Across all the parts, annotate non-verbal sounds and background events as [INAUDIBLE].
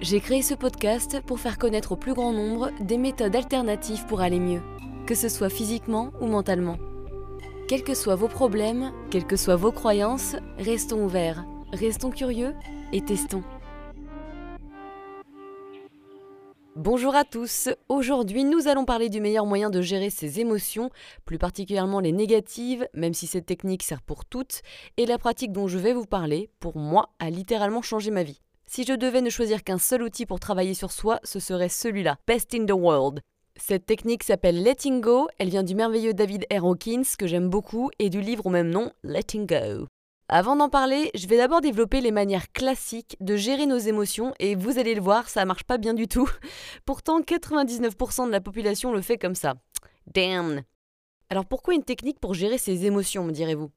J'ai créé ce podcast pour faire connaître au plus grand nombre des méthodes alternatives pour aller mieux, que ce soit physiquement ou mentalement. Quels que soient vos problèmes, quelles que soient vos croyances, restons ouverts, restons curieux et testons. Bonjour à tous, aujourd'hui nous allons parler du meilleur moyen de gérer ses émotions, plus particulièrement les négatives, même si cette technique sert pour toutes, et la pratique dont je vais vous parler, pour moi, a littéralement changé ma vie. Si je devais ne choisir qu'un seul outil pour travailler sur soi, ce serait celui-là, Best in the World. Cette technique s'appelle Letting Go, elle vient du merveilleux David R. Hawkins, que j'aime beaucoup, et du livre au même nom, Letting Go. Avant d'en parler, je vais d'abord développer les manières classiques de gérer nos émotions et vous allez le voir, ça marche pas bien du tout. [LAUGHS] Pourtant, 99% de la population le fait comme ça. Damn. Alors pourquoi une technique pour gérer ses émotions, me direz-vous?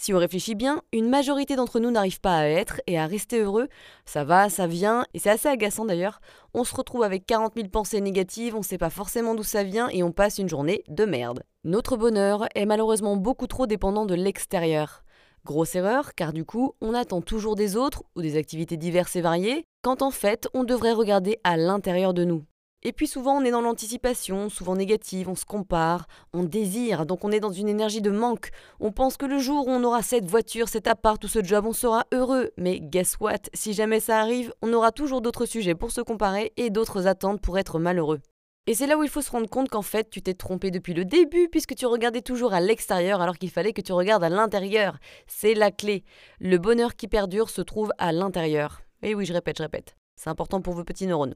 Si on réfléchit bien, une majorité d'entre nous n'arrive pas à être et à rester heureux. Ça va, ça vient, et c'est assez agaçant d'ailleurs. On se retrouve avec 40 000 pensées négatives, on sait pas forcément d'où ça vient et on passe une journée de merde. Notre bonheur est malheureusement beaucoup trop dépendant de l'extérieur. Grosse erreur, car du coup, on attend toujours des autres ou des activités diverses et variées, quand en fait, on devrait regarder à l'intérieur de nous. Et puis souvent, on est dans l'anticipation, souvent négative, on se compare, on désire, donc on est dans une énergie de manque. On pense que le jour où on aura cette voiture, cet appart ou ce job, on sera heureux. Mais guess what? Si jamais ça arrive, on aura toujours d'autres sujets pour se comparer et d'autres attentes pour être malheureux. Et c'est là où il faut se rendre compte qu'en fait, tu t'es trompé depuis le début puisque tu regardais toujours à l'extérieur alors qu'il fallait que tu regardes à l'intérieur. C'est la clé. Le bonheur qui perdure se trouve à l'intérieur. Et oui, je répète, je répète. C'est important pour vos petits neurones.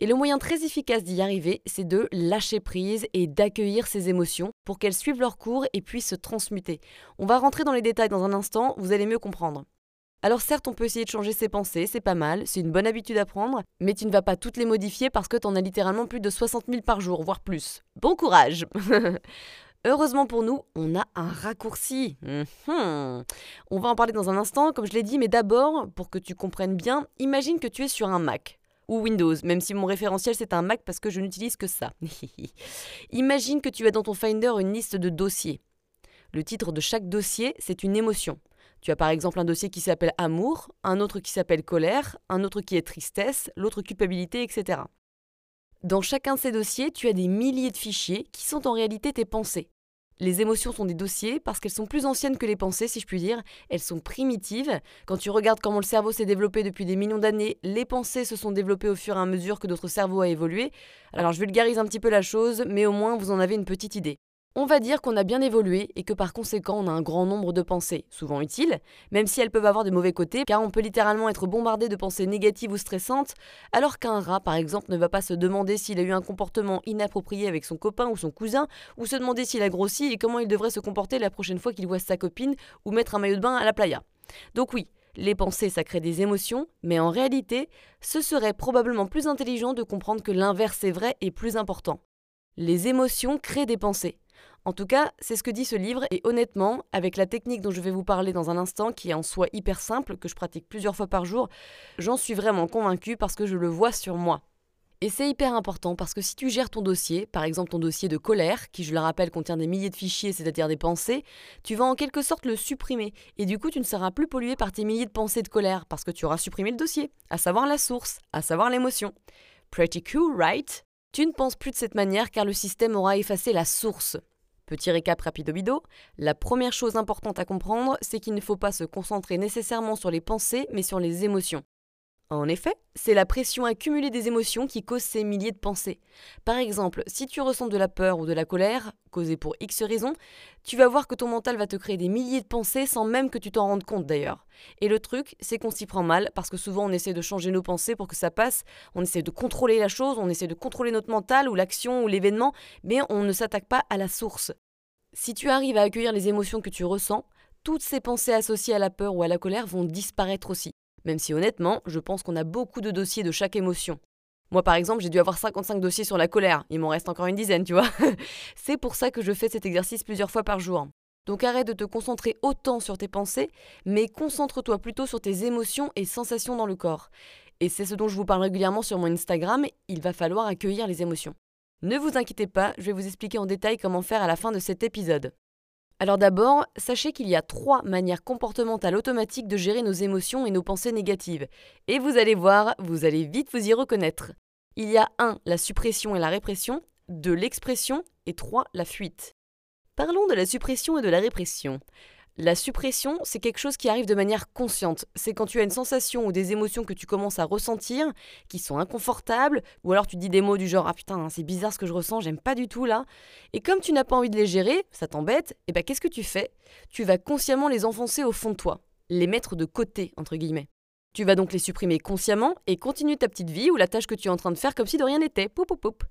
Et le moyen très efficace d'y arriver, c'est de lâcher prise et d'accueillir ses émotions pour qu'elles suivent leur cours et puissent se transmuter. On va rentrer dans les détails dans un instant, vous allez mieux comprendre. Alors certes, on peut essayer de changer ses pensées, c'est pas mal, c'est une bonne habitude à prendre, mais tu ne vas pas toutes les modifier parce que t'en as littéralement plus de 60 000 par jour, voire plus. Bon courage [LAUGHS] Heureusement pour nous, on a un raccourci. Mhm. On va en parler dans un instant, comme je l'ai dit, mais d'abord, pour que tu comprennes bien, imagine que tu es sur un Mac ou Windows, même si mon référentiel c'est un Mac parce que je n'utilise que ça. [LAUGHS] imagine que tu as dans ton Finder une liste de dossiers. Le titre de chaque dossier, c'est une émotion. Tu as par exemple un dossier qui s'appelle amour, un autre qui s'appelle colère, un autre qui est tristesse, l'autre culpabilité, etc. Dans chacun de ces dossiers, tu as des milliers de fichiers qui sont en réalité tes pensées. Les émotions sont des dossiers parce qu'elles sont plus anciennes que les pensées, si je puis dire. Elles sont primitives. Quand tu regardes comment le cerveau s'est développé depuis des millions d'années, les pensées se sont développées au fur et à mesure que notre cerveau a évolué. Alors je vulgarise un petit peu la chose, mais au moins vous en avez une petite idée. On va dire qu'on a bien évolué et que par conséquent on a un grand nombre de pensées, souvent utiles, même si elles peuvent avoir de mauvais côtés, car on peut littéralement être bombardé de pensées négatives ou stressantes, alors qu'un rat par exemple ne va pas se demander s'il a eu un comportement inapproprié avec son copain ou son cousin, ou se demander s'il a grossi et comment il devrait se comporter la prochaine fois qu'il voit sa copine ou mettre un maillot de bain à la playa. Donc oui, les pensées, ça crée des émotions, mais en réalité, ce serait probablement plus intelligent de comprendre que l'inverse est vrai et plus important. Les émotions créent des pensées. En tout cas, c'est ce que dit ce livre, et honnêtement, avec la technique dont je vais vous parler dans un instant, qui est en soi hyper simple, que je pratique plusieurs fois par jour, j'en suis vraiment convaincue parce que je le vois sur moi. Et c'est hyper important parce que si tu gères ton dossier, par exemple ton dossier de colère, qui je le rappelle contient des milliers de fichiers, c'est-à-dire des pensées, tu vas en quelque sorte le supprimer. Et du coup, tu ne seras plus pollué par tes milliers de pensées de colère parce que tu auras supprimé le dossier, à savoir la source, à savoir l'émotion. Pretty cool, right? Tu ne penses plus de cette manière car le système aura effacé la source. Petit récap rapido-bido, la première chose importante à comprendre, c'est qu'il ne faut pas se concentrer nécessairement sur les pensées, mais sur les émotions. En effet, c'est la pression accumulée des émotions qui cause ces milliers de pensées. Par exemple, si tu ressens de la peur ou de la colère, causée pour X raisons, tu vas voir que ton mental va te créer des milliers de pensées sans même que tu t'en rendes compte d'ailleurs. Et le truc, c'est qu'on s'y prend mal parce que souvent on essaie de changer nos pensées pour que ça passe, on essaie de contrôler la chose, on essaie de contrôler notre mental ou l'action ou l'événement, mais on ne s'attaque pas à la source. Si tu arrives à accueillir les émotions que tu ressens, toutes ces pensées associées à la peur ou à la colère vont disparaître aussi. Même si honnêtement, je pense qu'on a beaucoup de dossiers de chaque émotion. Moi, par exemple, j'ai dû avoir 55 dossiers sur la colère. Il m'en reste encore une dizaine, tu vois. [LAUGHS] c'est pour ça que je fais cet exercice plusieurs fois par jour. Donc arrête de te concentrer autant sur tes pensées, mais concentre-toi plutôt sur tes émotions et sensations dans le corps. Et c'est ce dont je vous parle régulièrement sur mon Instagram, il va falloir accueillir les émotions. Ne vous inquiétez pas, je vais vous expliquer en détail comment faire à la fin de cet épisode. Alors d'abord, sachez qu'il y a trois manières comportementales automatiques de gérer nos émotions et nos pensées négatives. Et vous allez voir, vous allez vite vous y reconnaître. Il y a 1. La suppression et la répression, 2. L'expression et 3. La fuite. Parlons de la suppression et de la répression. La suppression, c'est quelque chose qui arrive de manière consciente. C'est quand tu as une sensation ou des émotions que tu commences à ressentir, qui sont inconfortables, ou alors tu dis des mots du genre Ah putain, c'est bizarre ce que je ressens, j'aime pas du tout là. Et comme tu n'as pas envie de les gérer, ça t'embête, et eh ben qu'est-ce que tu fais? Tu vas consciemment les enfoncer au fond de toi, les mettre de côté, entre guillemets. Tu vas donc les supprimer consciemment et continuer ta petite vie ou la tâche que tu es en train de faire comme si de rien n'était. Poup.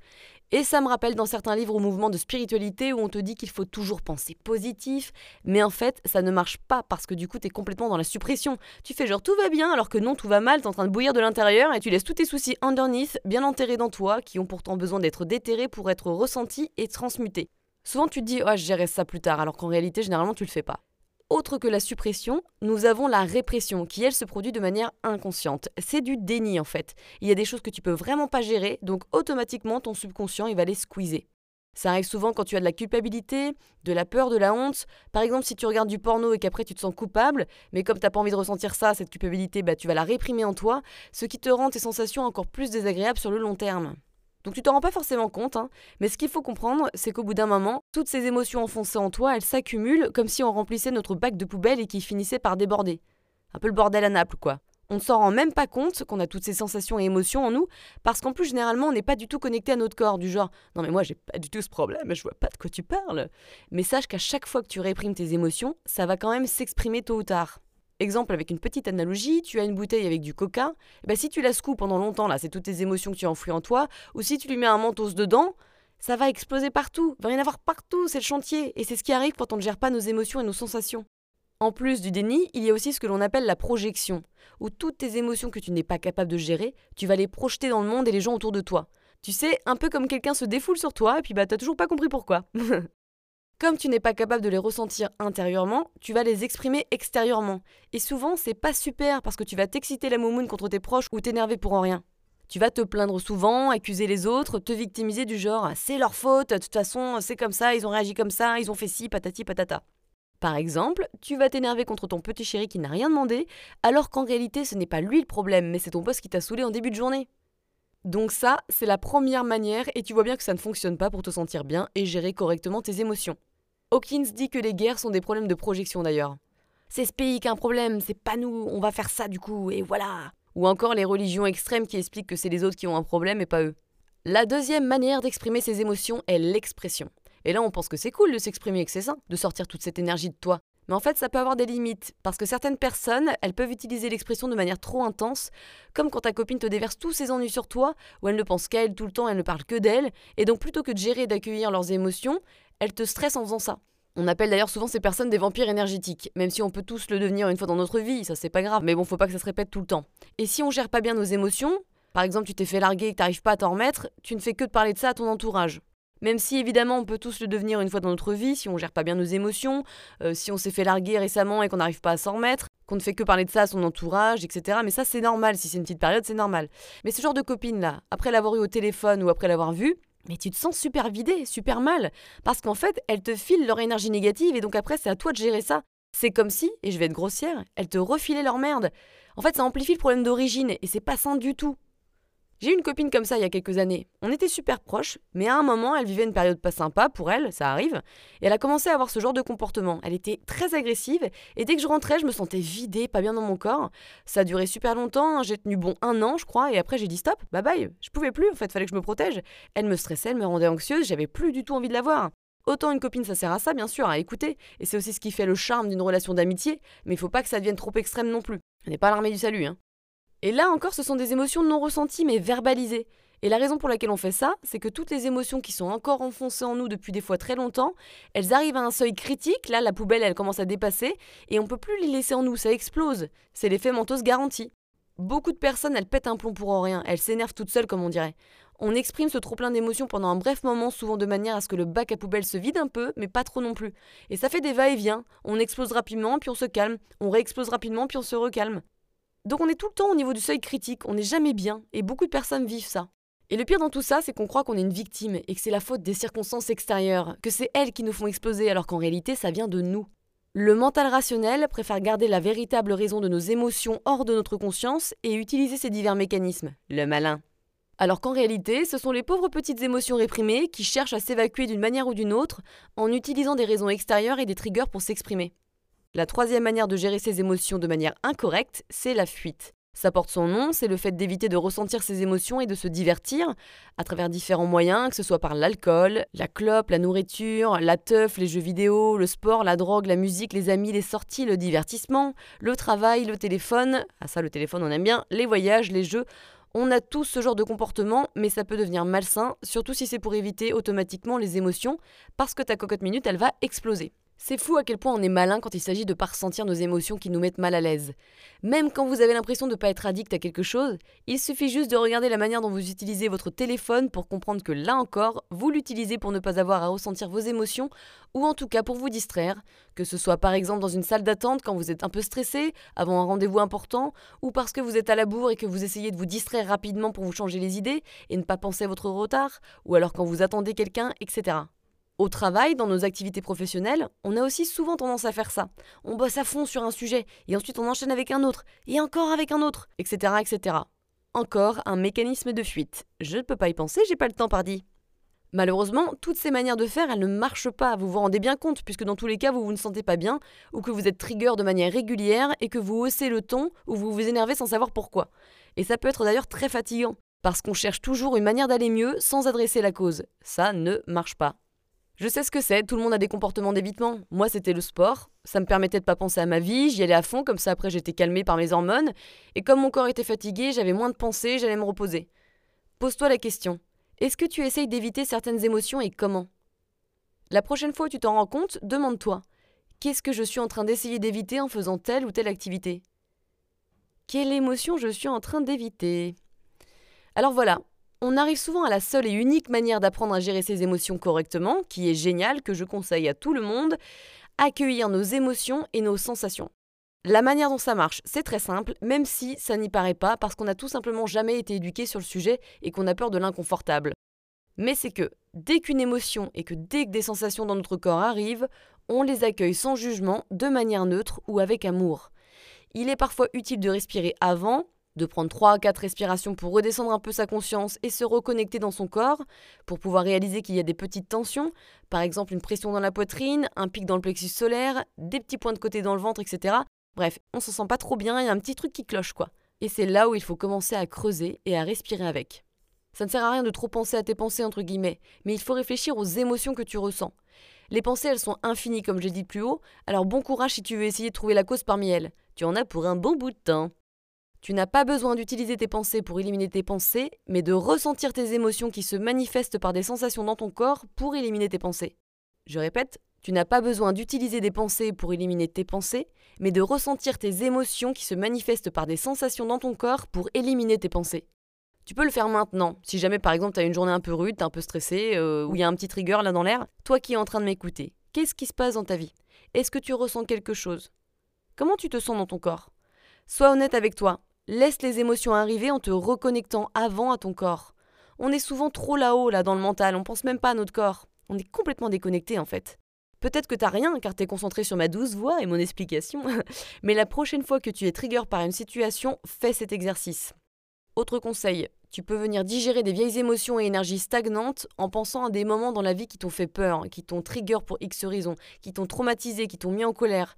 Et ça me rappelle dans certains livres ou mouvements de spiritualité où on te dit qu'il faut toujours penser positif, mais en fait, ça ne marche pas parce que du coup, tu es complètement dans la suppression. Tu fais genre tout va bien alors que non, tout va mal, tu es en train de bouillir de l'intérieur et tu laisses tous tes soucis underneath, bien enterrés dans toi, qui ont pourtant besoin d'être déterrés pour être ressentis et transmutés. Souvent, tu te dis, oh, je gérerai ça plus tard, alors qu'en réalité, généralement, tu le fais pas autre que la suppression, nous avons la répression qui, elle, se produit de manière inconsciente. C'est du déni en fait. Il y a des choses que tu peux vraiment pas gérer, donc automatiquement ton subconscient il va les squeezer. Ça arrive souvent quand tu as de la culpabilité, de la peur, de la honte. Par exemple, si tu regardes du porno et qu'après tu te sens coupable, mais comme tu n'as pas envie de ressentir ça, cette culpabilité, bah, tu vas la réprimer en toi, ce qui te rend tes sensations encore plus désagréables sur le long terme. Donc tu t'en rends pas forcément compte, hein, mais ce qu'il faut comprendre, c'est qu'au bout d'un moment, toutes ces émotions enfoncées en toi, elles s'accumulent comme si on remplissait notre bac de poubelle et qui finissait par déborder. Un peu le bordel à Naples, quoi. On ne s'en rend même pas compte qu'on a toutes ces sensations et émotions en nous, parce qu'en plus, généralement, on n'est pas du tout connecté à notre corps, du genre Non, mais moi, j'ai pas du tout ce problème, je vois pas de quoi tu parles. Mais sache qu'à chaque fois que tu réprimes tes émotions, ça va quand même s'exprimer tôt ou tard. Exemple avec une petite analogie, tu as une bouteille avec du coca, bah si tu la secoues pendant longtemps, là c'est toutes tes émotions que tu as enfouies en toi, ou si tu lui mets un mentos dedans, ça va exploser partout, il va y en avoir partout, c'est le chantier, et c'est ce qui arrive quand on ne gère pas nos émotions et nos sensations. En plus du déni, il y a aussi ce que l'on appelle la projection, où toutes tes émotions que tu n'es pas capable de gérer, tu vas les projeter dans le monde et les gens autour de toi. Tu sais, un peu comme quelqu'un se défoule sur toi et puis bah t'as toujours pas compris pourquoi. [LAUGHS] Comme tu n'es pas capable de les ressentir intérieurement, tu vas les exprimer extérieurement. Et souvent, c'est pas super parce que tu vas t'exciter la moumoune contre tes proches ou t'énerver pour en rien. Tu vas te plaindre souvent, accuser les autres, te victimiser du genre c'est leur faute, de toute façon, c'est comme ça, ils ont réagi comme ça, ils ont fait ci, patati patata. Par exemple, tu vas t'énerver contre ton petit chéri qui n'a rien demandé, alors qu'en réalité ce n'est pas lui le problème, mais c'est ton boss qui t'a saoulé en début de journée. Donc ça, c'est la première manière et tu vois bien que ça ne fonctionne pas pour te sentir bien et gérer correctement tes émotions. Hawkins dit que les guerres sont des problèmes de projection d'ailleurs. C'est ce pays qui a un problème, c'est pas nous, on va faire ça du coup, et voilà. Ou encore les religions extrêmes qui expliquent que c'est les autres qui ont un problème et pas eux. La deuxième manière d'exprimer ses émotions est l'expression. Et là, on pense que c'est cool de s'exprimer que c'est ça, de sortir toute cette énergie de toi. Mais en fait, ça peut avoir des limites, parce que certaines personnes, elles peuvent utiliser l'expression de manière trop intense, comme quand ta copine te déverse tous ses ennuis sur toi, où elle ne pense qu'à elle tout le temps, elle ne parle que d'elle, et donc plutôt que de gérer et d'accueillir leurs émotions, elle te stresse en faisant ça. On appelle d'ailleurs souvent ces personnes des vampires énergétiques, même si on peut tous le devenir une fois dans notre vie, ça c'est pas grave, mais bon, faut pas que ça se répète tout le temps. Et si on gère pas bien nos émotions, par exemple tu t'es fait larguer et que t'arrives pas à t'en remettre, tu ne fais que de parler de ça à ton entourage. Même si évidemment on peut tous le devenir une fois dans notre vie, si on gère pas bien nos émotions, euh, si on s'est fait larguer récemment et qu'on n'arrive pas à s'en remettre, qu'on ne fait que parler de ça à son entourage, etc. Mais ça c'est normal, si c'est une petite période c'est normal. Mais ce genre de copine là, après l'avoir eu au téléphone ou après l'avoir vu, mais tu te sens super vidé, super mal, parce qu'en fait elles te filent leur énergie négative et donc après c'est à toi de gérer ça. C'est comme si, et je vais être grossière, elles te refilaient leur merde. En fait ça amplifie le problème d'origine et c'est pas sain du tout. J'ai une copine comme ça il y a quelques années. On était super proches, mais à un moment, elle vivait une période pas sympa pour elle, ça arrive, et elle a commencé à avoir ce genre de comportement. Elle était très agressive, et dès que je rentrais, je me sentais vidée, pas bien dans mon corps. Ça a duré super longtemps, j'ai tenu bon un an, je crois, et après j'ai dit stop, bye bye, je pouvais plus, en fait, fallait que je me protège. Elle me stressait, elle me rendait anxieuse, j'avais plus du tout envie de la voir. Autant une copine, ça sert à ça, bien sûr, à écouter, et c'est aussi ce qui fait le charme d'une relation d'amitié, mais il faut pas que ça devienne trop extrême non plus. On n'est pas l'armée du salut, hein. Et là encore, ce sont des émotions non ressenties mais verbalisées. Et la raison pour laquelle on fait ça, c'est que toutes les émotions qui sont encore enfoncées en nous depuis des fois très longtemps, elles arrivent à un seuil critique, là la poubelle elle commence à dépasser, et on peut plus les laisser en nous, ça explose. C'est l'effet mentos garanti. Beaucoup de personnes, elles pètent un plomb pour rien, elles s'énervent toutes seules comme on dirait. On exprime ce trop-plein d'émotions pendant un bref moment, souvent de manière à ce que le bac à poubelle se vide un peu, mais pas trop non plus. Et ça fait des va-et-vient. On explose rapidement, puis on se calme. On réexplose rapidement, puis on se recalme. Donc on est tout le temps au niveau du seuil critique, on n'est jamais bien, et beaucoup de personnes vivent ça. Et le pire dans tout ça, c'est qu'on croit qu'on est une victime et que c'est la faute des circonstances extérieures, que c'est elles qui nous font exploser alors qu'en réalité ça vient de nous. Le mental rationnel préfère garder la véritable raison de nos émotions hors de notre conscience et utiliser ces divers mécanismes. Le malin. Alors qu'en réalité, ce sont les pauvres petites émotions réprimées qui cherchent à s'évacuer d'une manière ou d'une autre en utilisant des raisons extérieures et des triggers pour s'exprimer. La troisième manière de gérer ses émotions de manière incorrecte, c'est la fuite. Ça porte son nom, c'est le fait d'éviter de ressentir ses émotions et de se divertir à travers différents moyens, que ce soit par l'alcool, la clope, la nourriture, la teuf, les jeux vidéo, le sport, la drogue, la musique, les amis, les sorties, le divertissement, le travail, le téléphone. Ah ça, le téléphone, on aime bien, les voyages, les jeux. On a tous ce genre de comportement, mais ça peut devenir malsain, surtout si c'est pour éviter automatiquement les émotions, parce que ta cocotte minute, elle va exploser. C'est fou à quel point on est malin quand il s'agit de ne pas ressentir nos émotions qui nous mettent mal à l'aise. Même quand vous avez l'impression de ne pas être addict à quelque chose, il suffit juste de regarder la manière dont vous utilisez votre téléphone pour comprendre que là encore, vous l'utilisez pour ne pas avoir à ressentir vos émotions ou en tout cas pour vous distraire, que ce soit par exemple dans une salle d'attente quand vous êtes un peu stressé, avant un rendez-vous important, ou parce que vous êtes à la bourre et que vous essayez de vous distraire rapidement pour vous changer les idées et ne pas penser à votre retard, ou alors quand vous attendez quelqu'un, etc. Au travail, dans nos activités professionnelles, on a aussi souvent tendance à faire ça. On bosse à fond sur un sujet, et ensuite on enchaîne avec un autre, et encore avec un autre, etc. Encore un mécanisme de fuite. Je ne peux pas y penser, j'ai pas le temps, pardi. Malheureusement, toutes ces manières de faire, elles ne marchent pas, vous vous rendez bien compte, puisque dans tous les cas, vous vous ne sentez pas bien, ou que vous êtes trigger de manière régulière, et que vous haussez le ton, ou vous vous énervez sans savoir pourquoi. Et ça peut être d'ailleurs très fatigant, parce qu'on cherche toujours une manière d'aller mieux sans adresser la cause. Ça ne marche pas. Je sais ce que c'est, tout le monde a des comportements d'évitement. Moi, c'était le sport. Ça me permettait de pas penser à ma vie, j'y allais à fond, comme ça après j'étais calmée par mes hormones. Et comme mon corps était fatigué, j'avais moins de pensées, j'allais me reposer. Pose-toi la question. Est-ce que tu essayes d'éviter certaines émotions et comment? La prochaine fois où tu t'en rends compte, demande-toi. Qu'est-ce que je suis en train d'essayer d'éviter en faisant telle ou telle activité? Quelle émotion je suis en train d'éviter? Alors voilà, on arrive souvent à la seule et unique manière d'apprendre à gérer ses émotions correctement, qui est géniale, que je conseille à tout le monde, accueillir nos émotions et nos sensations. La manière dont ça marche, c'est très simple, même si ça n'y paraît pas, parce qu'on n'a tout simplement jamais été éduqué sur le sujet et qu'on a peur de l'inconfortable. Mais c'est que dès qu'une émotion et que dès que des sensations dans notre corps arrivent, on les accueille sans jugement, de manière neutre ou avec amour. Il est parfois utile de respirer avant, de prendre 3 à 4 respirations pour redescendre un peu sa conscience et se reconnecter dans son corps, pour pouvoir réaliser qu'il y a des petites tensions, par exemple une pression dans la poitrine, un pic dans le plexus solaire, des petits points de côté dans le ventre, etc. Bref, on se sent pas trop bien, il y a un petit truc qui cloche quoi. Et c'est là où il faut commencer à creuser et à respirer avec. Ça ne sert à rien de trop penser à tes pensées entre guillemets, mais il faut réfléchir aux émotions que tu ressens. Les pensées, elles sont infinies comme je l'ai dit plus haut, alors bon courage si tu veux essayer de trouver la cause parmi elles. Tu en as pour un bon bout de temps. Tu n'as pas besoin d'utiliser tes pensées pour éliminer tes pensées, mais de ressentir tes émotions qui se manifestent par des sensations dans ton corps pour éliminer tes pensées. Je répète, tu n'as pas besoin d'utiliser des pensées pour éliminer tes pensées, mais de ressentir tes émotions qui se manifestent par des sensations dans ton corps pour éliminer tes pensées. Tu peux le faire maintenant, si jamais par exemple tu as une journée un peu rude, t'es un peu stressé, euh, ou il y a un petit trigger là dans l'air, toi qui es en train de m'écouter, qu'est-ce qui se passe dans ta vie? Est-ce que tu ressens quelque chose? Comment tu te sens dans ton corps? Sois honnête avec toi, Laisse les émotions arriver en te reconnectant avant à ton corps. On est souvent trop là-haut, là, dans le mental, on pense même pas à notre corps. On est complètement déconnecté en fait. Peut-être que t'as rien car t'es concentré sur ma douce voix et mon explication, [LAUGHS] mais la prochaine fois que tu es trigger par une situation, fais cet exercice. Autre conseil, tu peux venir digérer des vieilles émotions et énergies stagnantes en pensant à des moments dans la vie qui t'ont fait peur, qui t'ont trigger pour X raisons, qui t'ont traumatisé, qui t'ont mis en colère.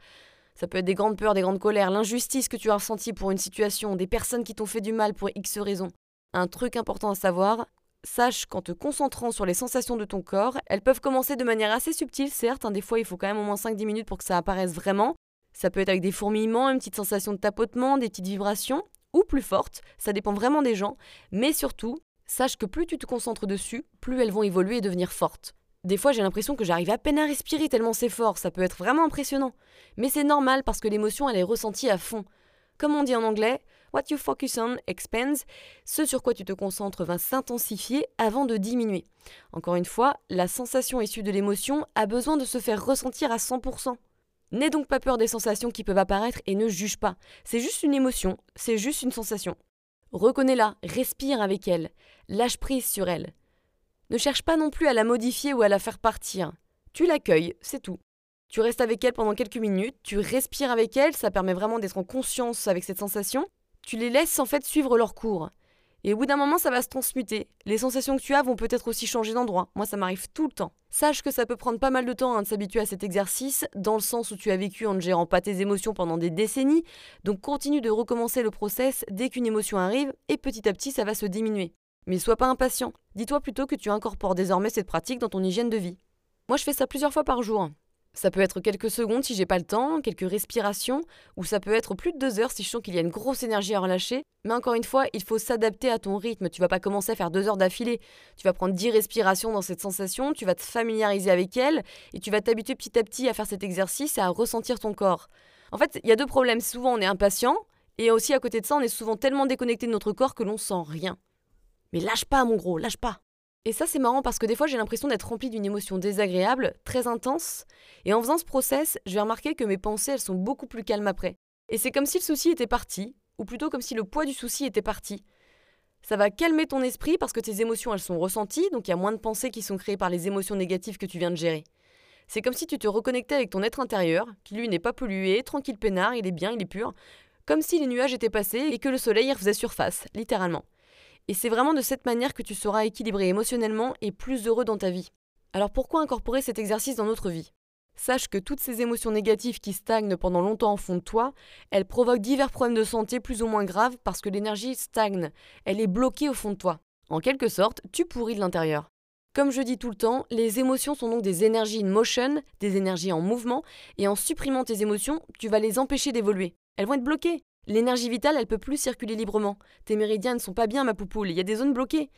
Ça peut être des grandes peurs, des grandes colères, l'injustice que tu as ressentie pour une situation, des personnes qui t'ont fait du mal pour X raisons. Un truc important à savoir, sache qu'en te concentrant sur les sensations de ton corps, elles peuvent commencer de manière assez subtile, certes, hein, des fois il faut quand même au moins 5-10 minutes pour que ça apparaisse vraiment. Ça peut être avec des fourmillements, une petite sensation de tapotement, des petites vibrations, ou plus fortes, ça dépend vraiment des gens, mais surtout, sache que plus tu te concentres dessus, plus elles vont évoluer et devenir fortes. Des fois, j'ai l'impression que j'arrive à peine à respirer tellement c'est fort, ça peut être vraiment impressionnant. Mais c'est normal parce que l'émotion, elle est ressentie à fond. Comme on dit en anglais, What you focus on expands. Ce sur quoi tu te concentres va s'intensifier avant de diminuer. Encore une fois, la sensation issue de l'émotion a besoin de se faire ressentir à 100%. N'aie donc pas peur des sensations qui peuvent apparaître et ne juge pas. C'est juste une émotion, c'est juste une sensation. Reconnais-la, respire avec elle, lâche prise sur elle. Ne cherche pas non plus à la modifier ou à la faire partir. Tu l'accueilles, c'est tout. Tu restes avec elle pendant quelques minutes, tu respires avec elle, ça permet vraiment d'être en conscience avec cette sensation. Tu les laisses en fait suivre leur cours. Et au bout d'un moment, ça va se transmuter. Les sensations que tu as vont peut-être aussi changer d'endroit. Moi, ça m'arrive tout le temps. Sache que ça peut prendre pas mal de temps hein, de s'habituer à cet exercice, dans le sens où tu as vécu en ne gérant pas tes émotions pendant des décennies. Donc continue de recommencer le process dès qu'une émotion arrive, et petit à petit, ça va se diminuer. Mais sois pas impatient. Dis-toi plutôt que tu incorpores désormais cette pratique dans ton hygiène de vie. Moi, je fais ça plusieurs fois par jour. Ça peut être quelques secondes si j'ai pas le temps, quelques respirations, ou ça peut être plus de deux heures si je sens qu'il y a une grosse énergie à relâcher. Mais encore une fois, il faut s'adapter à ton rythme. Tu vas pas commencer à faire deux heures d'affilée. Tu vas prendre dix respirations dans cette sensation, tu vas te familiariser avec elle, et tu vas t'habituer petit à petit à faire cet exercice et à ressentir ton corps. En fait, il y a deux problèmes. Souvent, on est impatient, et aussi à côté de ça, on est souvent tellement déconnecté de notre corps que l'on sent rien. Mais lâche pas, mon gros, lâche pas. Et ça, c'est marrant parce que des fois, j'ai l'impression d'être remplie d'une émotion désagréable, très intense. Et en faisant ce process, je vais remarquer que mes pensées, elles sont beaucoup plus calmes après. Et c'est comme si le souci était parti, ou plutôt comme si le poids du souci était parti. Ça va calmer ton esprit parce que tes émotions, elles sont ressenties, donc il y a moins de pensées qui sont créées par les émotions négatives que tu viens de gérer. C'est comme si tu te reconnectais avec ton être intérieur, qui lui n'est pas pollué, tranquille peinard, il est bien, il est pur, comme si les nuages étaient passés et que le soleil y refaisait surface, littéralement. Et c'est vraiment de cette manière que tu seras équilibré émotionnellement et plus heureux dans ta vie. Alors pourquoi incorporer cet exercice dans notre vie? Sache que toutes ces émotions négatives qui stagnent pendant longtemps au fond de toi, elles provoquent divers problèmes de santé plus ou moins graves parce que l'énergie stagne, elle est bloquée au fond de toi. En quelque sorte, tu pourris de l'intérieur. Comme je dis tout le temps, les émotions sont donc des énergies in motion, des énergies en mouvement, et en supprimant tes émotions, tu vas les empêcher d'évoluer. Elles vont être bloquées. L'énergie vitale, elle peut plus circuler librement. Tes méridiens ne sont pas bien, ma poupoule, il y a des zones bloquées.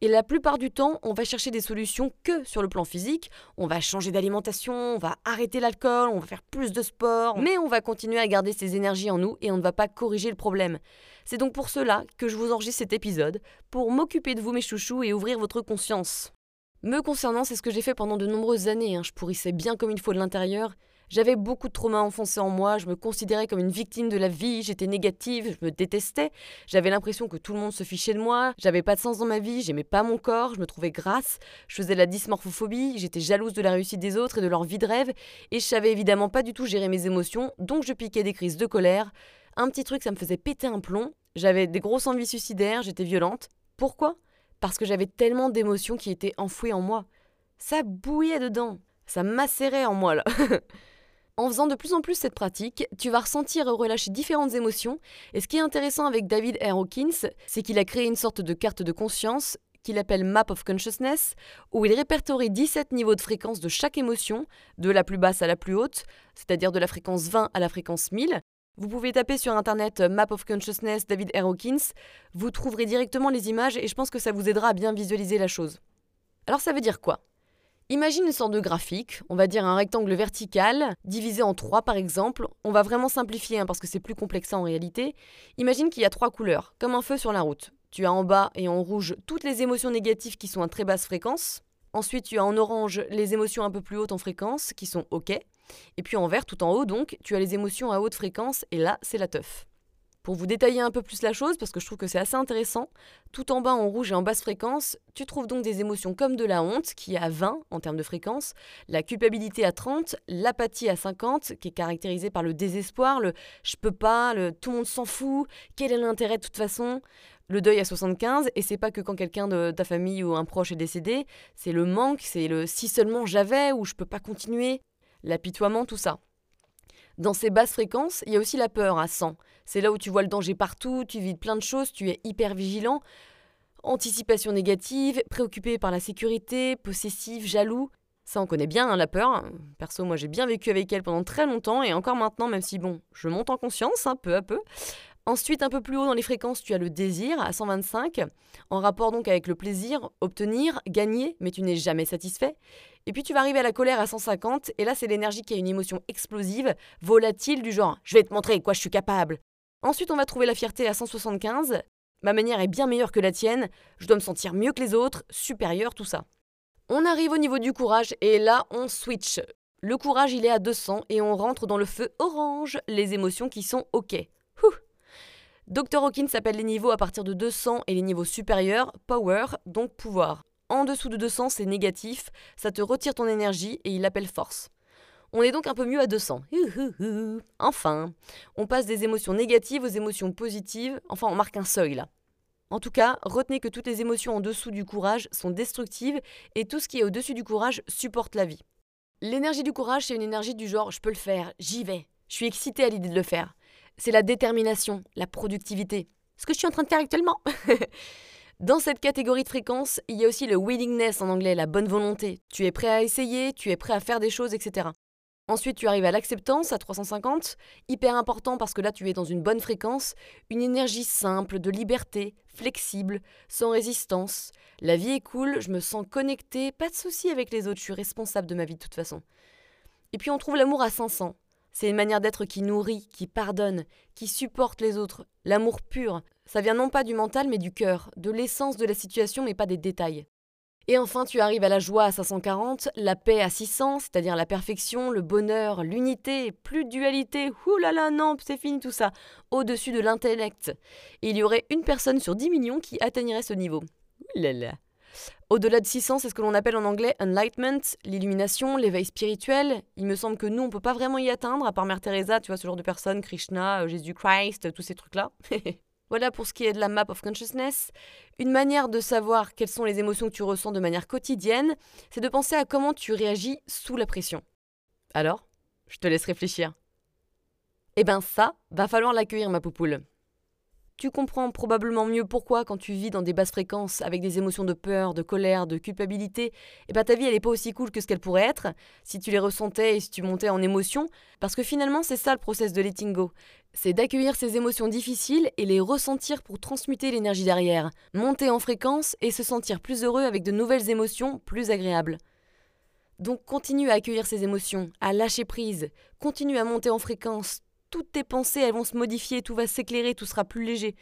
Et la plupart du temps, on va chercher des solutions que sur le plan physique. On va changer d'alimentation, on va arrêter l'alcool, on va faire plus de sport, mais on va continuer à garder ces énergies en nous et on ne va pas corriger le problème. C'est donc pour cela que je vous enregistre cet épisode, pour m'occuper de vous mes chouchous et ouvrir votre conscience. Me concernant, c'est ce que j'ai fait pendant de nombreuses années. Hein. Je pourrissais bien comme il faut de l'intérieur. J'avais beaucoup de traumas enfoncés en moi, je me considérais comme une victime de la vie, j'étais négative, je me détestais, j'avais l'impression que tout le monde se fichait de moi, j'avais pas de sens dans ma vie, j'aimais pas mon corps, je me trouvais grasse, je faisais la dysmorphophobie, j'étais jalouse de la réussite des autres et de leur vie de rêve, et je savais évidemment pas du tout gérer mes émotions, donc je piquais des crises de colère. Un petit truc, ça me faisait péter un plomb, j'avais des grosses envies suicidaires, j'étais violente. Pourquoi? Parce que j'avais tellement d'émotions qui étaient enfouies en moi. Ça bouillait dedans, ça macérait en moi là. [LAUGHS] En faisant de plus en plus cette pratique, tu vas ressentir et relâcher différentes émotions. Et ce qui est intéressant avec David R. Hawkins, c'est qu'il a créé une sorte de carte de conscience qu'il appelle Map of Consciousness, où il répertorie 17 niveaux de fréquence de chaque émotion, de la plus basse à la plus haute, c'est-à-dire de la fréquence 20 à la fréquence 1000. Vous pouvez taper sur internet Map of Consciousness David R. Hawkins, vous trouverez directement les images et je pense que ça vous aidera à bien visualiser la chose. Alors ça veut dire quoi? Imagine une sorte de graphique, on va dire un rectangle vertical, divisé en trois par exemple. On va vraiment simplifier hein, parce que c'est plus complexe en réalité. Imagine qu'il y a trois couleurs, comme un feu sur la route. Tu as en bas et en rouge toutes les émotions négatives qui sont à très basse fréquence. Ensuite, tu as en orange les émotions un peu plus hautes en fréquence, qui sont OK. Et puis en vert, tout en haut, donc, tu as les émotions à haute fréquence, et là, c'est la teuf. Pour vous détailler un peu plus la chose, parce que je trouve que c'est assez intéressant, tout en bas en rouge et en basse fréquence, tu trouves donc des émotions comme de la honte, qui est à 20 en termes de fréquence, la culpabilité à 30, l'apathie à 50, qui est caractérisée par le désespoir, le je peux pas, le tout le monde s'en fout, quel est l'intérêt de toute façon, le deuil à 75, et c'est pas que quand quelqu'un de ta famille ou un proche est décédé, c'est le manque, c'est le si seulement j'avais ou je peux pas continuer, l'apitoiement, tout ça. Dans ces basses fréquences, il y a aussi la peur à 100. C'est là où tu vois le danger partout, tu vis plein de choses, tu es hyper vigilant. Anticipation négative, préoccupé par la sécurité, possessif, jaloux. Ça, on connaît bien hein, la peur. Perso, moi, j'ai bien vécu avec elle pendant très longtemps et encore maintenant, même si, bon, je monte en conscience, hein, peu à peu. Ensuite, un peu plus haut dans les fréquences, tu as le désir à 125, en rapport donc avec le plaisir, obtenir, gagner, mais tu n'es jamais satisfait. Et puis tu vas arriver à la colère à 150, et là c'est l'énergie qui a une émotion explosive, volatile, du genre je vais te montrer quoi je suis capable. Ensuite, on va trouver la fierté à 175. Ma manière est bien meilleure que la tienne, je dois me sentir mieux que les autres, supérieur, tout ça. On arrive au niveau du courage et là, on switch. Le courage, il est à 200 et on rentre dans le feu orange, les émotions qui sont OK. Dr. Hawkins s'appelle les niveaux à partir de 200 et les niveaux supérieurs, power, donc pouvoir. En dessous de 200, c'est négatif, ça te retire ton énergie et il l'appelle force. On est donc un peu mieux à 200. Enfin, on passe des émotions négatives aux émotions positives, enfin on marque un seuil là. En tout cas, retenez que toutes les émotions en dessous du courage sont destructives et tout ce qui est au-dessus du courage supporte la vie. L'énergie du courage, c'est une énergie du genre je peux le faire, j'y vais, je suis excité à l'idée de le faire. C'est la détermination, la productivité. Ce que je suis en train de faire actuellement. [LAUGHS] Dans cette catégorie de fréquence, il y a aussi le willingness en anglais, la bonne volonté. Tu es prêt à essayer, tu es prêt à faire des choses, etc. Ensuite, tu arrives à l'acceptance à 350, hyper important parce que là, tu es dans une bonne fréquence, une énergie simple, de liberté, flexible, sans résistance. La vie est cool, je me sens connecté, pas de souci avec les autres, je suis responsable de ma vie de toute façon. Et puis on trouve l'amour à 500. C'est une manière d'être qui nourrit, qui pardonne, qui supporte les autres. L'amour pur, ça vient non pas du mental mais du cœur, de l'essence de la situation mais pas des détails. Et enfin, tu arrives à la joie à 540, la paix à 600, c'est-à-dire la perfection, le bonheur, l'unité, plus de dualité, ouh là là, non, c'est fini tout ça, au-dessus de l'intellect. il y aurait une personne sur 10 millions qui atteignerait ce niveau. Au-delà de 600, c'est ce que l'on appelle en anglais enlightenment, l'illumination, l'éveil spirituel. Il me semble que nous, on peut pas vraiment y atteindre, à part Mère Teresa, tu vois, ce genre de personne, Krishna, euh, Jésus-Christ, tous ces trucs-là. [LAUGHS] Voilà pour ce qui est de la map of consciousness. Une manière de savoir quelles sont les émotions que tu ressens de manière quotidienne, c'est de penser à comment tu réagis sous la pression. Alors, je te laisse réfléchir. Eh ben ça, va falloir l'accueillir ma poupoule. Tu comprends probablement mieux pourquoi, quand tu vis dans des basses fréquences, avec des émotions de peur, de colère, de culpabilité, eh ben ta vie elle n'est pas aussi cool que ce qu'elle pourrait être, si tu les ressentais et si tu montais en émotion, parce que finalement c'est ça le process de letting go. C'est d'accueillir ces émotions difficiles et les ressentir pour transmuter l'énergie derrière, monter en fréquence et se sentir plus heureux avec de nouvelles émotions plus agréables. Donc continue à accueillir ces émotions, à lâcher prise, continue à monter en fréquence, toutes tes pensées, elles vont se modifier, tout va s'éclairer, tout sera plus léger.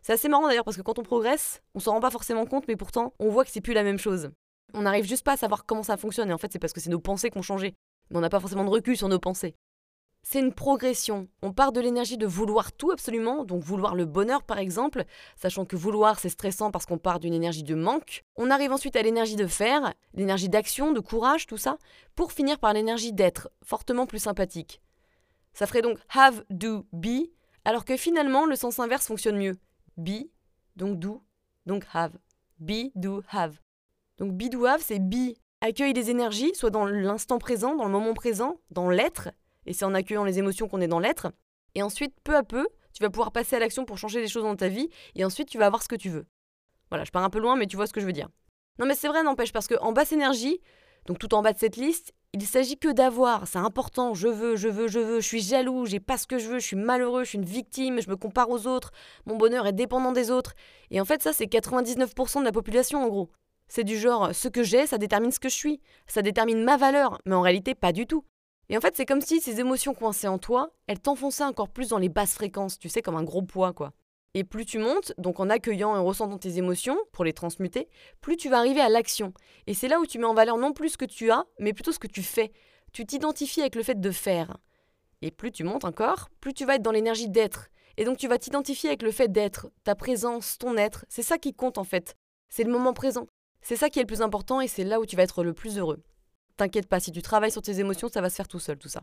C'est assez marrant d'ailleurs parce que quand on progresse, on s'en rend pas forcément compte, mais pourtant, on voit que c'est plus la même chose. On n'arrive juste pas à savoir comment ça fonctionne, et en fait, c'est parce que c'est nos pensées qui ont changé. Mais on n'a pas forcément de recul sur nos pensées. C'est une progression. On part de l'énergie de vouloir tout absolument, donc vouloir le bonheur par exemple, sachant que vouloir c'est stressant parce qu'on part d'une énergie de manque. On arrive ensuite à l'énergie de faire, l'énergie d'action, de courage, tout ça, pour finir par l'énergie d'être, fortement plus sympathique. Ça ferait donc have, do, be, alors que finalement le sens inverse fonctionne mieux. Be, donc do, donc have. Be, do, have. Donc be, do, have, c'est be, accueille des énergies, soit dans l'instant présent, dans le moment présent, dans l'être, et c'est en accueillant les émotions qu'on est dans l'être. Et ensuite, peu à peu, tu vas pouvoir passer à l'action pour changer les choses dans ta vie, et ensuite tu vas avoir ce que tu veux. Voilà, je pars un peu loin, mais tu vois ce que je veux dire. Non mais c'est vrai, n'empêche, parce qu'en basse énergie, donc tout en bas de cette liste, il s'agit que d'avoir, c'est important, je veux, je veux, je veux, je suis jaloux, j'ai pas ce que je veux, je suis malheureux, je suis une victime, je me compare aux autres, mon bonheur est dépendant des autres. Et en fait, ça, c'est 99% de la population en gros. C'est du genre, ce que j'ai, ça détermine ce que je suis, ça détermine ma valeur, mais en réalité, pas du tout. Et en fait, c'est comme si ces émotions coincées en toi, elles t'enfonçaient encore plus dans les basses fréquences, tu sais, comme un gros poids, quoi. Et plus tu montes, donc en accueillant et en ressentant tes émotions, pour les transmuter, plus tu vas arriver à l'action. Et c'est là où tu mets en valeur non plus ce que tu as, mais plutôt ce que tu fais. Tu t'identifies avec le fait de faire. Et plus tu montes encore, plus tu vas être dans l'énergie d'être. Et donc tu vas t'identifier avec le fait d'être, ta présence, ton être. C'est ça qui compte en fait. C'est le moment présent. C'est ça qui est le plus important et c'est là où tu vas être le plus heureux. T'inquiète pas, si tu travailles sur tes émotions, ça va se faire tout seul tout ça.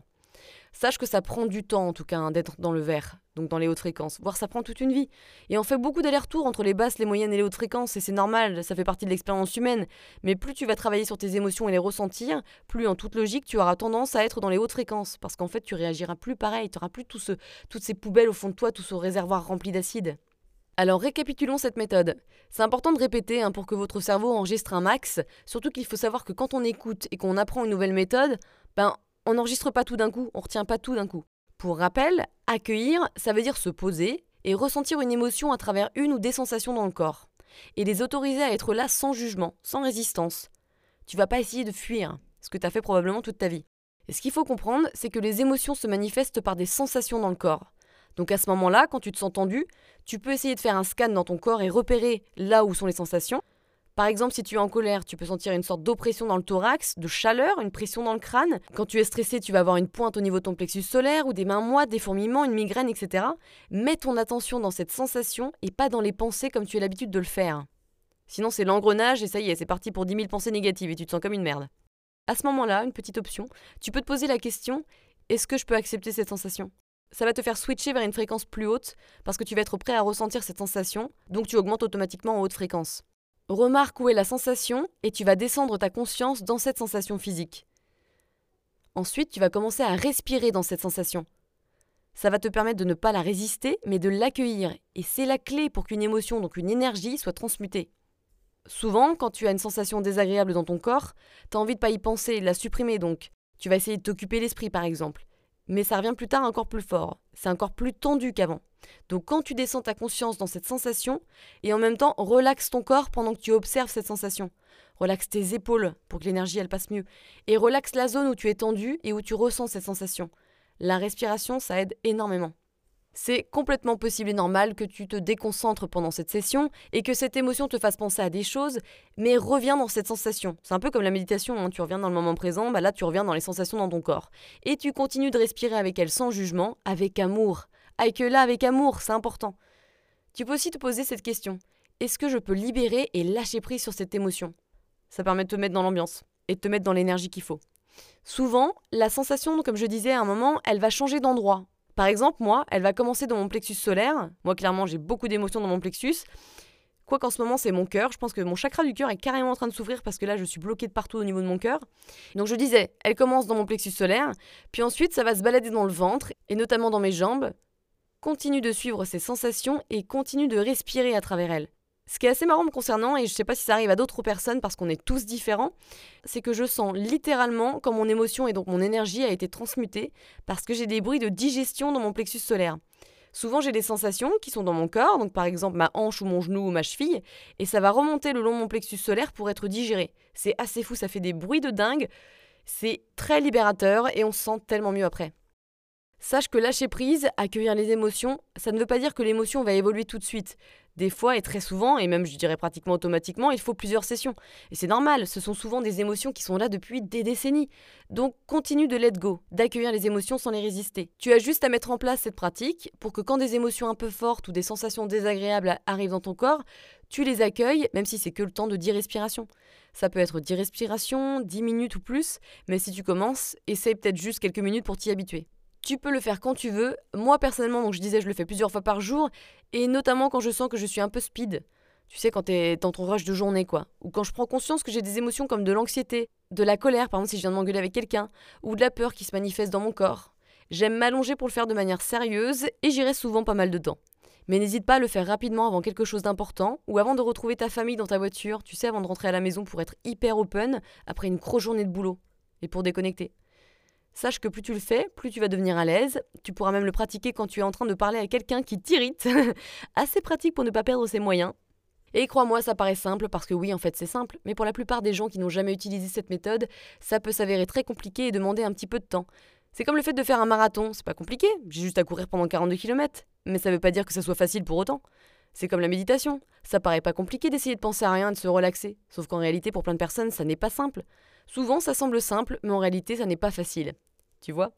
Sache que ça prend du temps en tout cas hein, d'être dans le vert, donc dans les hautes fréquences, voire ça prend toute une vie. Et on fait beaucoup d'allers-retours entre les basses, les moyennes et les hautes fréquences, et c'est normal, ça fait partie de l'expérience humaine. Mais plus tu vas travailler sur tes émotions et les ressentir, plus en toute logique tu auras tendance à être dans les hautes fréquences, parce qu'en fait tu réagiras plus pareil, tu n'auras plus tout ce, toutes ces poubelles au fond de toi, tout ce réservoir rempli d'acide. Alors récapitulons cette méthode. C'est important de répéter hein, pour que votre cerveau enregistre un max, surtout qu'il faut savoir que quand on écoute et qu'on apprend une nouvelle méthode, ben on n'enregistre pas tout d'un coup, on retient pas tout d'un coup. Pour rappel, accueillir, ça veut dire se poser et ressentir une émotion à travers une ou des sensations dans le corps. Et les autoriser à être là sans jugement, sans résistance. Tu vas pas essayer de fuir, ce que tu as fait probablement toute ta vie. Et ce qu'il faut comprendre, c'est que les émotions se manifestent par des sensations dans le corps. Donc à ce moment-là, quand tu te sens tendu, tu peux essayer de faire un scan dans ton corps et repérer là où sont les sensations. Par exemple, si tu es en colère, tu peux sentir une sorte d'oppression dans le thorax, de chaleur, une pression dans le crâne. Quand tu es stressé, tu vas avoir une pointe au niveau de ton plexus solaire ou des mains moites, des fourmillements, une migraine, etc. Mets ton attention dans cette sensation et pas dans les pensées comme tu as l'habitude de le faire. Sinon, c'est l'engrenage et ça y est, c'est parti pour 10 000 pensées négatives et tu te sens comme une merde. À ce moment-là, une petite option, tu peux te poser la question est-ce que je peux accepter cette sensation? Ça va te faire switcher vers une fréquence plus haute parce que tu vas être prêt à ressentir cette sensation, donc tu augmentes automatiquement en haute fréquence. Remarque où est la sensation et tu vas descendre ta conscience dans cette sensation physique. Ensuite, tu vas commencer à respirer dans cette sensation. Ça va te permettre de ne pas la résister, mais de l'accueillir. Et c'est la clé pour qu'une émotion, donc une énergie, soit transmutée. Souvent, quand tu as une sensation désagréable dans ton corps, tu as envie de pas y penser, de la supprimer donc. Tu vas essayer de t'occuper l'esprit par exemple mais ça revient plus tard encore plus fort. C'est encore plus tendu qu'avant. Donc quand tu descends ta conscience dans cette sensation, et en même temps relaxe ton corps pendant que tu observes cette sensation. Relaxe tes épaules pour que l'énergie elle passe mieux. Et relaxe la zone où tu es tendu et où tu ressens cette sensation. La respiration, ça aide énormément. C'est complètement possible et normal que tu te déconcentres pendant cette session et que cette émotion te fasse penser à des choses, mais reviens dans cette sensation. C'est un peu comme la méditation, hein. tu reviens dans le moment présent, bah là tu reviens dans les sensations dans ton corps. Et tu continues de respirer avec elle sans jugement, avec amour. Avec là, avec amour, c'est important. Tu peux aussi te poser cette question. Est-ce que je peux libérer et lâcher prise sur cette émotion? Ça permet de te mettre dans l'ambiance et de te mettre dans l'énergie qu'il faut. Souvent, la sensation, comme je disais à un moment, elle va changer d'endroit par exemple, moi, elle va commencer dans mon plexus solaire. Moi, clairement, j'ai beaucoup d'émotions dans mon plexus. Quoi qu'en ce moment, c'est mon cœur. Je pense que mon chakra du cœur est carrément en train de souffrir parce que là, je suis bloquée de partout au niveau de mon cœur. Donc, je disais, elle commence dans mon plexus solaire. Puis ensuite, ça va se balader dans le ventre et notamment dans mes jambes. Continue de suivre ces sensations et continue de respirer à travers elles. Ce qui est assez marrant me concernant, et je ne sais pas si ça arrive à d'autres personnes parce qu'on est tous différents, c'est que je sens littéralement quand mon émotion et donc mon énergie a été transmutée parce que j'ai des bruits de digestion dans mon plexus solaire. Souvent j'ai des sensations qui sont dans mon corps, donc par exemple ma hanche ou mon genou ou ma cheville, et ça va remonter le long de mon plexus solaire pour être digéré. C'est assez fou, ça fait des bruits de dingue, c'est très libérateur et on se sent tellement mieux après. Sache que lâcher prise, accueillir les émotions, ça ne veut pas dire que l'émotion va évoluer tout de suite. Des fois et très souvent, et même je dirais pratiquement automatiquement, il faut plusieurs sessions. Et c'est normal, ce sont souvent des émotions qui sont là depuis des décennies. Donc continue de let go, d'accueillir les émotions sans les résister. Tu as juste à mettre en place cette pratique pour que quand des émotions un peu fortes ou des sensations désagréables arrivent dans ton corps, tu les accueilles, même si c'est que le temps de 10 respirations. Ça peut être 10 respirations, 10 minutes ou plus, mais si tu commences, essaye peut-être juste quelques minutes pour t'y habituer. Tu peux le faire quand tu veux. Moi personnellement, donc je disais, je le fais plusieurs fois par jour, et notamment quand je sens que je suis un peu speed. Tu sais, quand t'es dans ton rush de journée, quoi. Ou quand je prends conscience que j'ai des émotions comme de l'anxiété, de la colère, par exemple si je viens de m'engueuler avec quelqu'un, ou de la peur qui se manifeste dans mon corps. J'aime m'allonger pour le faire de manière sérieuse, et j'irai souvent pas mal de temps. Mais n'hésite pas à le faire rapidement avant quelque chose d'important, ou avant de retrouver ta famille dans ta voiture, tu sais, avant de rentrer à la maison pour être hyper open, après une grosse journée de boulot, et pour déconnecter. Sache que plus tu le fais, plus tu vas devenir à l'aise. Tu pourras même le pratiquer quand tu es en train de parler à quelqu'un qui t'irrite. [LAUGHS] Assez pratique pour ne pas perdre ses moyens. Et crois-moi, ça paraît simple parce que oui, en fait, c'est simple, mais pour la plupart des gens qui n'ont jamais utilisé cette méthode, ça peut s'avérer très compliqué et demander un petit peu de temps. C'est comme le fait de faire un marathon, c'est pas compliqué, j'ai juste à courir pendant 42 km, mais ça veut pas dire que ça soit facile pour autant. C'est comme la méditation, ça paraît pas compliqué d'essayer de penser à rien et de se relaxer, sauf qu'en réalité, pour plein de personnes, ça n'est pas simple. Souvent, ça semble simple, mais en réalité, ça n'est pas facile.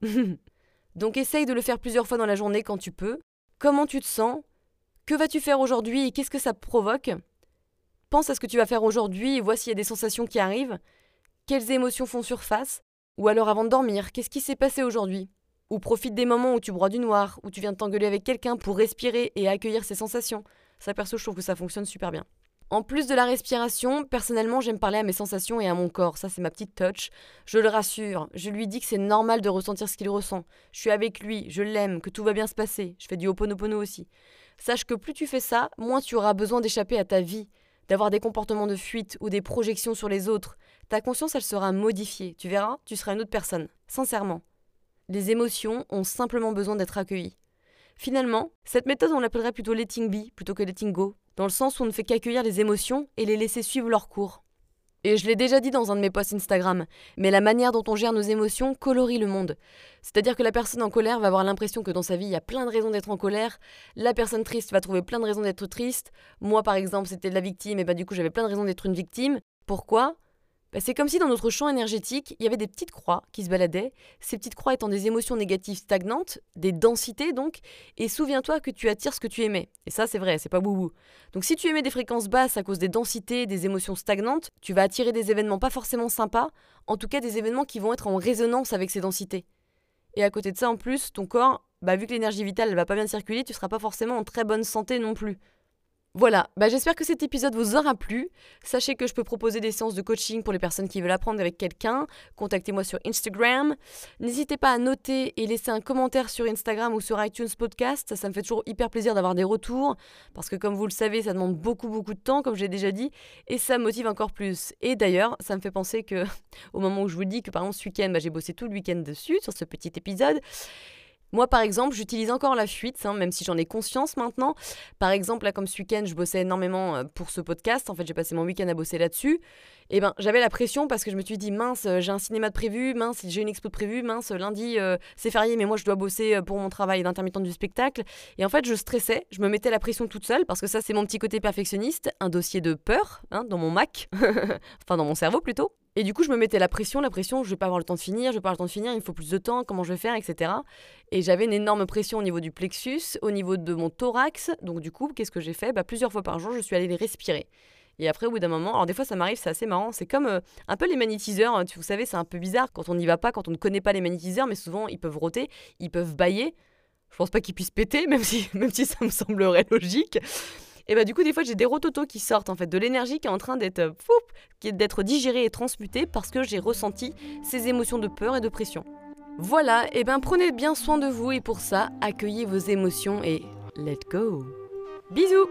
[LAUGHS] Donc essaye de le faire plusieurs fois dans la journée quand tu peux. Comment tu te sens? Que vas-tu faire aujourd'hui? Et qu'est-ce que ça provoque? Pense à ce que tu vas faire aujourd'hui et vois s'il y a des sensations qui arrivent. Quelles émotions font surface? Ou alors avant de dormir, qu'est-ce qui s'est passé aujourd'hui? Ou profite des moments où tu broies du noir, où tu viens de t'engueuler avec quelqu'un pour respirer et accueillir ces sensations. Ça perso, je trouve que ça fonctionne super bien. En plus de la respiration, personnellement, j'aime parler à mes sensations et à mon corps. Ça, c'est ma petite touch. Je le rassure. Je lui dis que c'est normal de ressentir ce qu'il ressent. Je suis avec lui, je l'aime, que tout va bien se passer. Je fais du hoponopono aussi. Sache que plus tu fais ça, moins tu auras besoin d'échapper à ta vie, d'avoir des comportements de fuite ou des projections sur les autres. Ta conscience, elle sera modifiée. Tu verras, tu seras une autre personne. Sincèrement. Les émotions ont simplement besoin d'être accueillies. Finalement, cette méthode, on l'appellerait plutôt letting be plutôt que letting go dans le sens où on ne fait qu'accueillir les émotions et les laisser suivre leur cours. Et je l'ai déjà dit dans un de mes posts Instagram, mais la manière dont on gère nos émotions colorie le monde. C'est-à-dire que la personne en colère va avoir l'impression que dans sa vie, il y a plein de raisons d'être en colère. La personne triste va trouver plein de raisons d'être triste. Moi, par exemple, c'était la victime, et bah du coup, j'avais plein de raisons d'être une victime. Pourquoi? Bah, c'est comme si dans notre champ énergétique, il y avait des petites croix qui se baladaient, ces petites croix étant des émotions négatives stagnantes, des densités donc, et souviens-toi que tu attires ce que tu aimais. Et ça c'est vrai, c'est pas boubou. Donc si tu aimais des fréquences basses à cause des densités, des émotions stagnantes, tu vas attirer des événements pas forcément sympas, en tout cas des événements qui vont être en résonance avec ces densités. Et à côté de ça en plus, ton corps, bah, vu que l'énergie vitale ne va pas bien circuler, tu seras pas forcément en très bonne santé non plus. Voilà, bah j'espère que cet épisode vous aura plu. Sachez que je peux proposer des séances de coaching pour les personnes qui veulent apprendre avec quelqu'un. Contactez-moi sur Instagram. N'hésitez pas à noter et laisser un commentaire sur Instagram ou sur iTunes Podcast. Ça me fait toujours hyper plaisir d'avoir des retours parce que comme vous le savez, ça demande beaucoup beaucoup de temps, comme j'ai déjà dit, et ça me motive encore plus. Et d'ailleurs, ça me fait penser que [LAUGHS] au moment où je vous dis que par exemple ce week-end, bah, j'ai bossé tout le week-end dessus sur ce petit épisode. Moi, par exemple, j'utilise encore la fuite, hein, même si j'en ai conscience maintenant. Par exemple, là, comme ce week-end, je bossais énormément euh, pour ce podcast. En fait, j'ai passé mon week-end à bosser là-dessus. Et eh ben, j'avais la pression parce que je me suis dit, mince, euh, j'ai un cinéma de prévu, mince, j'ai une expo de prévu, mince, lundi, euh, c'est férié, mais moi, je dois bosser pour mon travail d'intermittent du spectacle. Et en fait, je stressais, je me mettais la pression toute seule parce que ça, c'est mon petit côté perfectionniste, un dossier de peur hein, dans mon Mac, [LAUGHS] enfin, dans mon cerveau plutôt. Et du coup, je me mettais la pression, la pression, je vais pas avoir le temps de finir, je vais pas avoir le temps de finir, il me faut plus de temps, comment je vais faire, etc. Et j'avais une énorme pression au niveau du plexus, au niveau de mon thorax. Donc du coup, qu'est-ce que j'ai fait? Bah, Plusieurs fois par jour, je suis allée les respirer. Et après, au bout d'un moment, alors des fois ça m'arrive, c'est assez marrant, c'est comme euh, un peu les magnétiseurs, hein, vous savez, c'est un peu bizarre quand on n'y va pas, quand on ne connaît pas les magnétiseurs, mais souvent ils peuvent roter, ils peuvent bailler. Je pense pas qu'ils puissent péter, [LAUGHS] même si, même si ça me semblerait logique. Et bah du coup des fois j'ai des rototos qui sortent en fait de l'énergie qui est en train d'être euh, qui est d'être digérée et transmutée parce que j'ai ressenti ces émotions de peur et de pression. Voilà, et ben prenez bien soin de vous et pour ça, accueillez vos émotions et let go. Bisous